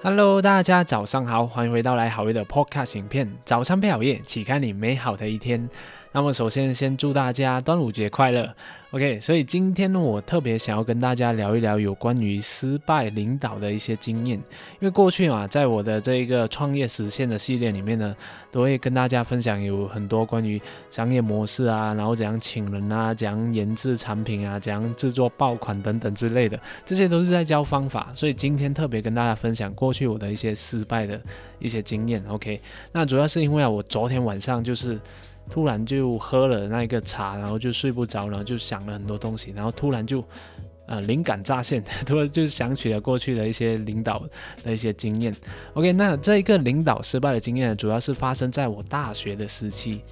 Hello，大家早上好，欢迎回到来好业的 Podcast 影片。早餐配好夜，启开你美好的一天。那么首先先祝大家端午节快乐。OK，所以今天呢，我特别想要跟大家聊一聊有关于失败领导的一些经验。因为过去嘛，在我的这一个创业实现的系列里面呢，都会跟大家分享有很多关于商业模式啊，然后怎样请人啊，怎样研制产品啊，怎样制作爆款等等之类的，这些都是在教方法。所以今天特别跟大家分享过去我的一些失败的一些经验。OK，那主要是因为啊，我昨天晚上就是。突然就喝了那个茶，然后就睡不着，然后就想了很多东西，然后突然就，呃，灵感乍现，突然就想起了过去的一些领导的一些经验。OK，那这一个领导失败的经验，主要是发生在我大学的时期。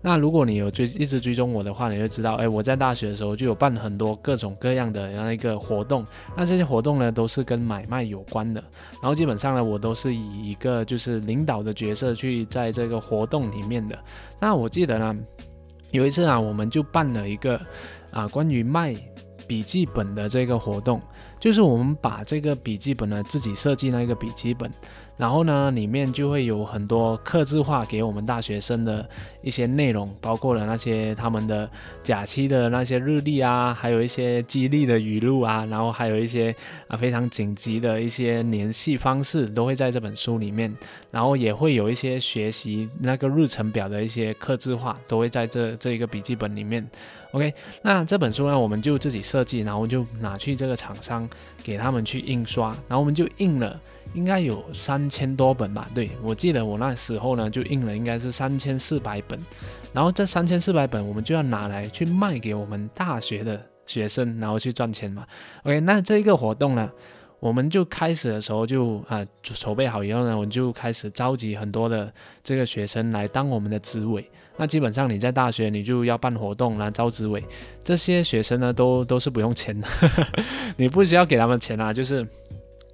那如果你有追一直追踪我的话，你就知道，哎，我在大学的时候就有办很多各种各样的那一个活动。那这些活动呢，都是跟买卖有关的。然后基本上呢，我都是以一个就是领导的角色去在这个活动里面的。那我记得呢，有一次啊，我们就办了一个啊关于卖笔记本的这个活动，就是我们把这个笔记本呢自己设计那个笔记本。然后呢，里面就会有很多刻字化给我们大学生的一些内容，包括了那些他们的假期的那些日历啊，还有一些激励的语录啊，然后还有一些啊非常紧急的一些联系方式，都会在这本书里面。然后也会有一些学习那个日程表的一些刻字化，都会在这这一个笔记本里面。OK，那这本书呢，我们就自己设计，然后就拿去这个厂商给他们去印刷，然后我们就印了。应该有三千多本吧？对我记得我那时候呢就印了，应该是三千四百本。然后这三千四百本我们就要拿来去卖给我们大学的学生，然后去赚钱嘛。OK，那这一个活动呢，我们就开始的时候就啊筹备好以后呢，我们就开始召集很多的这个学生来当我们的执委。那基本上你在大学你就要办活动来招执委，这些学生呢都都是不用钱的，你不需要给他们钱啊，就是。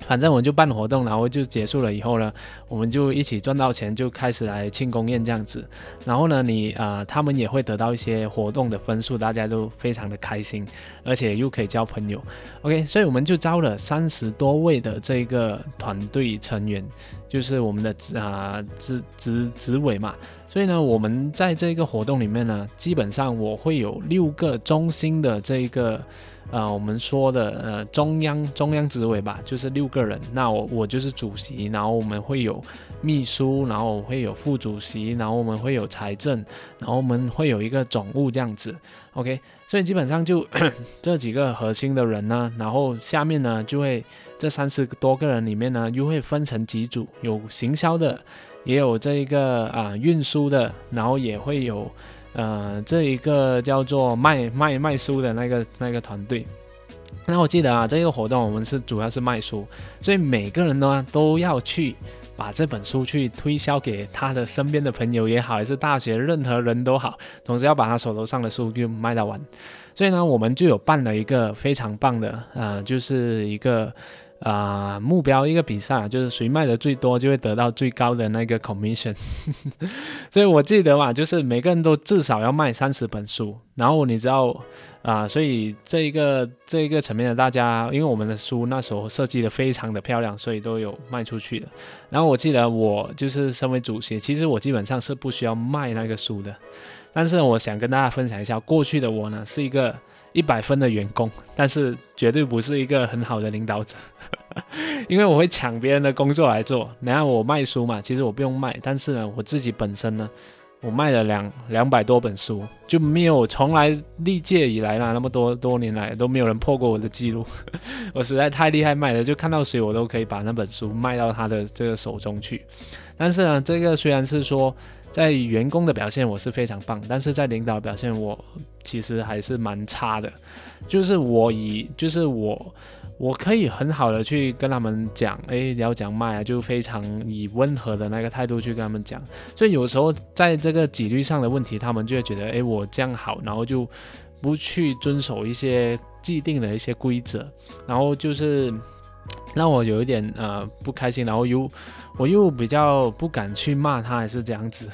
反正我们就办活动，然后就结束了以后呢，我们就一起赚到钱，就开始来庆功宴这样子。然后呢，你啊，他们也会得到一些活动的分数，大家都非常的开心，而且又可以交朋友。OK，所以我们就招了三十多位的这个团队成员，就是我们的啊职职职委嘛。所以呢，我们在这个活动里面呢，基本上我会有六个中心的这个。呃，我们说的呃中央中央执委吧，就是六个人。那我我就是主席，然后我们会有秘书，然后会有副主席，然后我们会有财政，然后我们会有一个总务这样子。OK，所以基本上就 这几个核心的人呢，然后下面呢就会这三十多个人里面呢，又会分成几组，有行销的，也有这一个啊运输的，然后也会有。呃，这一个叫做卖卖卖书的那个那个团队，那我记得啊，这个活动我们是主要是卖书，所以每个人呢都要去把这本书去推销给他的身边的朋友也好，还是大学任何人都好，总之要把他手头上的书就卖到完。所以呢，我们就有办了一个非常棒的，呃，就是一个。啊，目标一个比赛就是谁卖的最多，就会得到最高的那个 commission。所以我记得嘛，就是每个人都至少要卖三十本书。然后你知道啊，所以这一个这一个层面的大家，因为我们的书那时候设计的非常的漂亮，所以都有卖出去的。然后我记得我就是身为主席，其实我基本上是不需要卖那个书的。但是我想跟大家分享一下，过去的我呢是一个。一百分的员工，但是绝对不是一个很好的领导者，因为我会抢别人的工作来做。然后我卖书嘛，其实我不用卖，但是呢，我自己本身呢，我卖了两两百多本书，就没有从来历届以来啦，那么多多年来都没有人破过我的记录。我实在太厉害卖了，就看到谁我都可以把那本书卖到他的这个手中去。但是呢，这个虽然是说。在员工的表现我是非常棒，但是在领导表现我其实还是蛮差的。就是我以就是我我可以很好的去跟他们讲，哎，要讲卖啊，就非常以温和的那个态度去跟他们讲。所以有时候在这个纪律上的问题，他们就会觉得，哎，我这样好，然后就不去遵守一些既定的一些规则，然后就是。让我有一点呃不开心，然后又我又比较不敢去骂他，还是这样子。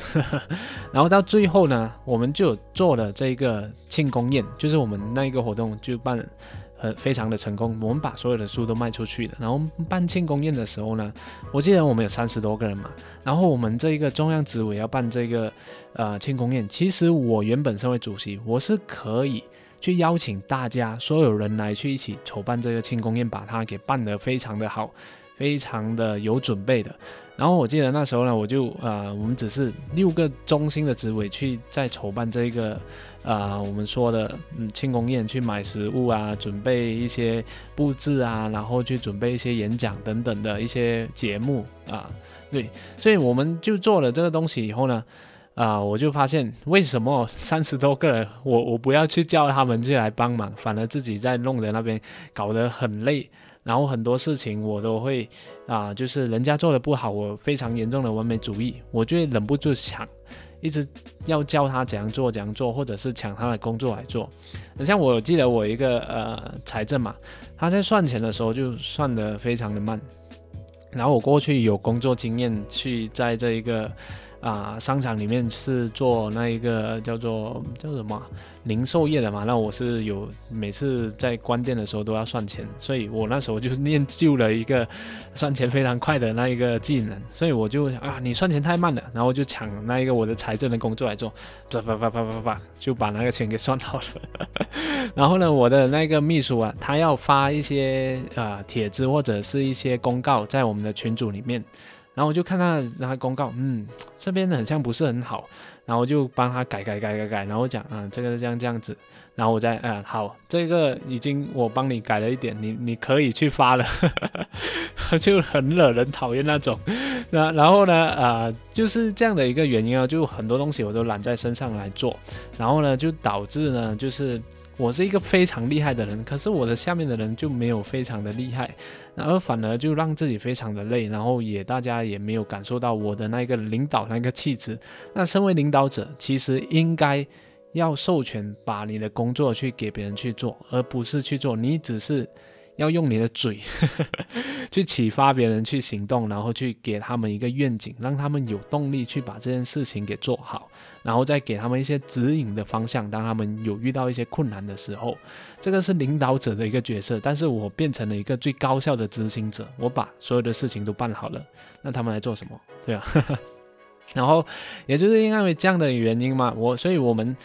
然后到最后呢，我们就做了这个庆功宴，就是我们那一个活动就办很非常的成功，我们把所有的书都卖出去了。然后办庆功宴的时候呢，我记得我们有三十多个人嘛。然后我们这一个中央执委要办这个呃庆功宴，其实我原本身为主席，我是可以去邀请大家所有人来去一起筹办这个庆功宴，把它给办得非常的好。非常的有准备的，然后我记得那时候呢，我就呃，我们只是六个中心的职位去在筹办这个呃，我们说的嗯庆功宴，去买食物啊，准备一些布置啊，然后去准备一些演讲等等的一些节目啊，对，所以我们就做了这个东西以后呢，啊，我就发现为什么三十多个人，我我不要去叫他们去来帮忙，反而自己在弄的那边搞得很累。然后很多事情我都会啊，就是人家做的不好，我非常严重的完美主义，我就忍不住想，一直要教他怎样做怎样做，或者是抢他的工作来做。像我记得我一个呃财政嘛，他在算钱的时候就算得非常的慢，然后我过去有工作经验，去在这一个。啊，商场里面是做那一个叫做叫什么零售业的嘛？那我是有每次在关店的时候都要算钱，所以我那时候就练就了一个算钱非常快的那一个技能。所以我就啊，你算钱太慢了，然后就抢那一个我的财政的工作来做，啪啪啪啪啪啪，就把那个钱给算好了。然后呢，我的那个秘书啊，他要发一些啊帖子或者是一些公告在我们的群组里面。然后我就看他那个公告，嗯，这边的很像不是很好，然后我就帮他改改改改改，然后讲，啊，这个是这样这样子，然后我再，嗯，好，这个已经我帮你改了一点，你你可以去发了，就很惹人讨厌那种，那然后呢，啊，就是这样的一个原因啊，就很多东西我都揽在身上来做，然后呢，就导致呢，就是。我是一个非常厉害的人，可是我的下面的人就没有非常的厉害，然后反而就让自己非常的累，然后也大家也没有感受到我的那个领导那个气质。那身为领导者，其实应该要授权把你的工作去给别人去做，而不是去做，你只是。要用你的嘴 去启发别人去行动，然后去给他们一个愿景，让他们有动力去把这件事情给做好，然后再给他们一些指引的方向。当他们有遇到一些困难的时候，这个是领导者的一个角色。但是我变成了一个最高效的执行者，我把所有的事情都办好了，那他们来做什么？对吧？然后也就是因为这样的原因嘛，我所以我们。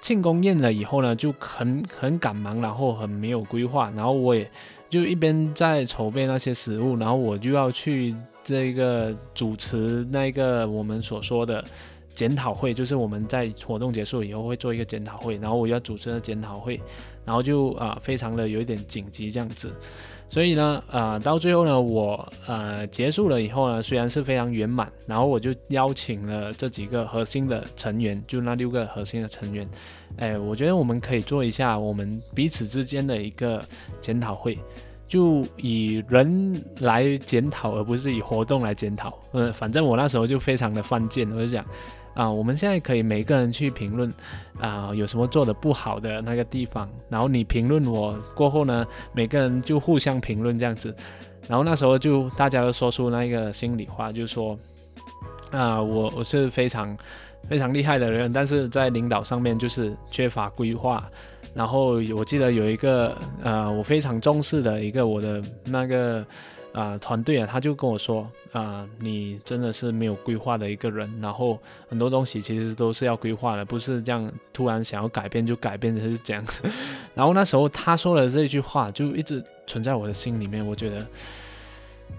庆功宴了以后呢，就很很赶忙，然后很没有规划，然后我也就一边在筹备那些食物，然后我就要去这个主持那个我们所说的检讨会，就是我们在活动结束以后会做一个检讨会，然后我要主持的检讨会，然后就啊非常的有一点紧急这样子。所以呢，呃，到最后呢，我呃结束了以后呢，虽然是非常圆满，然后我就邀请了这几个核心的成员，就那六个核心的成员，哎，我觉得我们可以做一下我们彼此之间的一个检讨会，就以人来检讨，而不是以活动来检讨。嗯，反正我那时候就非常的犯贱，我就讲。啊，我们现在可以每个人去评论，啊，有什么做的不好的那个地方，然后你评论我过后呢，每个人就互相评论这样子，然后那时候就大家都说出那个心里话，就说，啊，我我是非常非常厉害的人，但是在领导上面就是缺乏规划，然后我记得有一个呃，我非常重视的一个我的那个。啊，团队啊，他就跟我说啊，你真的是没有规划的一个人，然后很多东西其实都是要规划的，不是这样突然想要改变就改变的是这样。然后那时候他说的这句话就一直存在我的心里面，我觉得。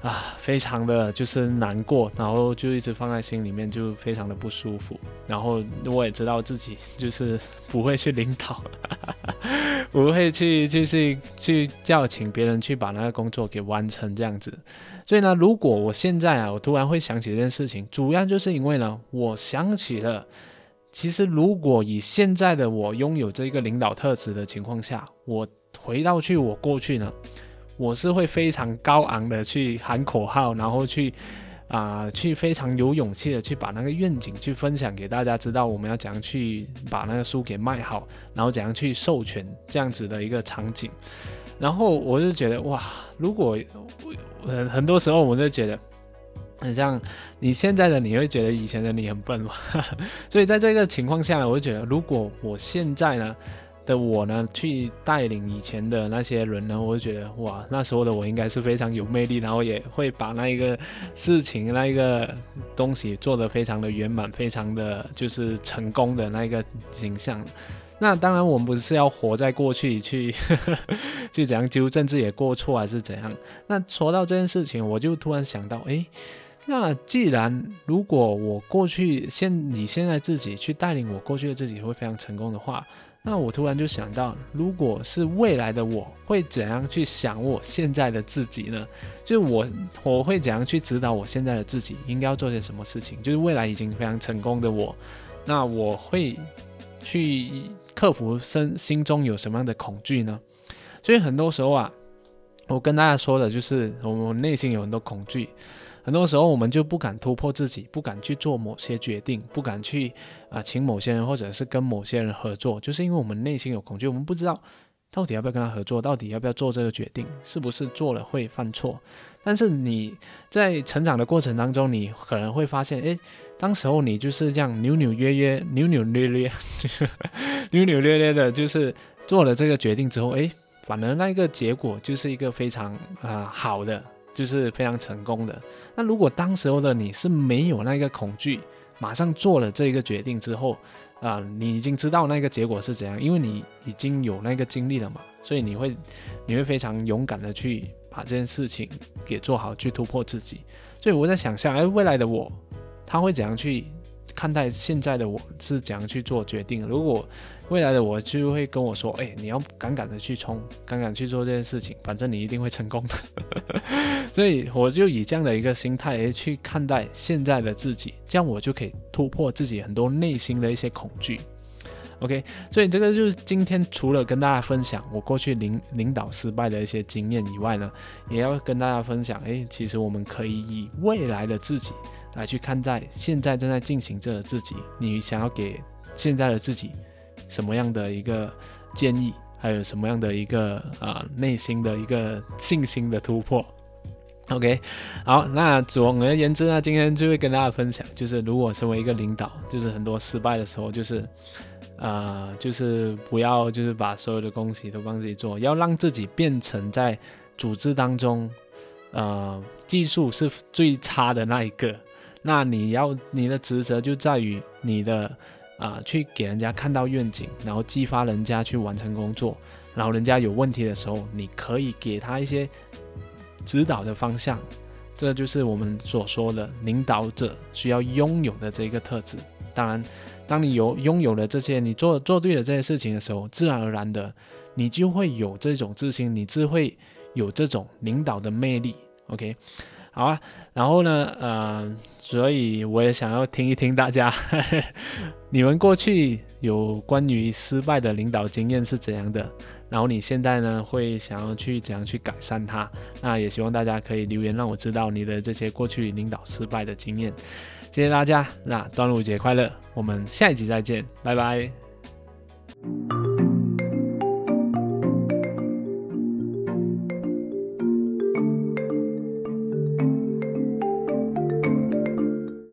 啊，非常的就是难过，然后就一直放在心里面，就非常的不舒服。然后我也知道自己就是不会去领导，不会去就是去叫请别人去把那个工作给完成这样子。所以呢，如果我现在啊，我突然会想起这件事情，主要就是因为呢，我想起了，其实如果以现在的我拥有这个领导特质的情况下，我回到去我过去呢。我是会非常高昂的去喊口号，然后去啊，去非常有勇气的去把那个愿景去分享给大家知道，我们要怎样去把那个书给卖好，然后怎样去授权这样子的一个场景。然后我就觉得哇，如果很很多时候我就觉得很像你现在的你会觉得以前的你很笨嘛，所以在这个情况下呢，我就觉得如果我现在呢。的我呢，去带领以前的那些人呢，我就觉得哇，那时候的我应该是非常有魅力，然后也会把那一个事情、那一个东西做得非常的圆满，非常的就是成功的那一个形象。那当然，我们不是要活在过去去 去怎样纠正自己的过错，还是怎样？那说到这件事情，我就突然想到，诶，那既然如果我过去现你现在自己去带领我过去的自己会非常成功的话。那我突然就想到，如果是未来的我，会怎样去想我现在的自己呢？就是我我会怎样去指导我现在的自己应该要做些什么事情？就是未来已经非常成功的我，那我会去克服身心中有什么样的恐惧呢？所以很多时候啊，我跟大家说的就是，我们内心有很多恐惧。很多时候我们就不敢突破自己，不敢去做某些决定，不敢去啊请某些人或者是跟某些人合作，就是因为我们内心有恐惧，我们不知道到底要不要跟他合作，到底要不要做这个决定，是不是做了会犯错。但是你在成长的过程当中，你可能会发现，诶，当时候你就是这样扭扭约约、扭扭略略、扭扭略略的，就是做了这个决定之后，诶，反而那个结果就是一个非常啊好的。就是非常成功的。那如果当时候的你是没有那个恐惧，马上做了这个决定之后，啊，你已经知道那个结果是怎样，因为你已经有那个经历了嘛，所以你会你会非常勇敢的去把这件事情给做好，去突破自己。所以我在想象，哎，未来的我，他会怎样去？看待现在的我是怎样去做决定。如果未来的我就会跟我说：“哎，你要敢敢的去冲，敢敢去做这件事情，反正你一定会成功的。”所以我就以这样的一个心态去看待现在的自己，这样我就可以突破自己很多内心的一些恐惧。OK，所以这个就是今天除了跟大家分享我过去领领导失败的一些经验以外呢，也要跟大家分享，哎，其实我们可以以未来的自己。来去看待现在正在进行着的自己，你想要给现在的自己什么样的一个建议，还有什么样的一个啊内心的一个信心的突破？OK，好，那总而言之呢，今天就会跟大家分享，就是如果身为一个领导，就是很多失败的时候，就是啊，就是不要就是把所有的东西都帮自己做，要让自己变成在组织当中，呃，技术是最差的那一个。那你要你的职责就在于你的啊，去给人家看到愿景，然后激发人家去完成工作，然后人家有问题的时候，你可以给他一些指导的方向，这就是我们所说的领导者需要拥有的这个特质。当然，当你有拥有了这些，你做做对了这些事情的时候，自然而然的你就会有这种自信，你自会有这种领导的魅力。OK。好啊，然后呢，呃，所以我也想要听一听大家，你们过去有关于失败的领导经验是怎样的？然后你现在呢，会想要去怎样去改善它？那也希望大家可以留言让我知道你的这些过去领导失败的经验。谢谢大家，那端午节快乐，我们下一集再见，拜拜。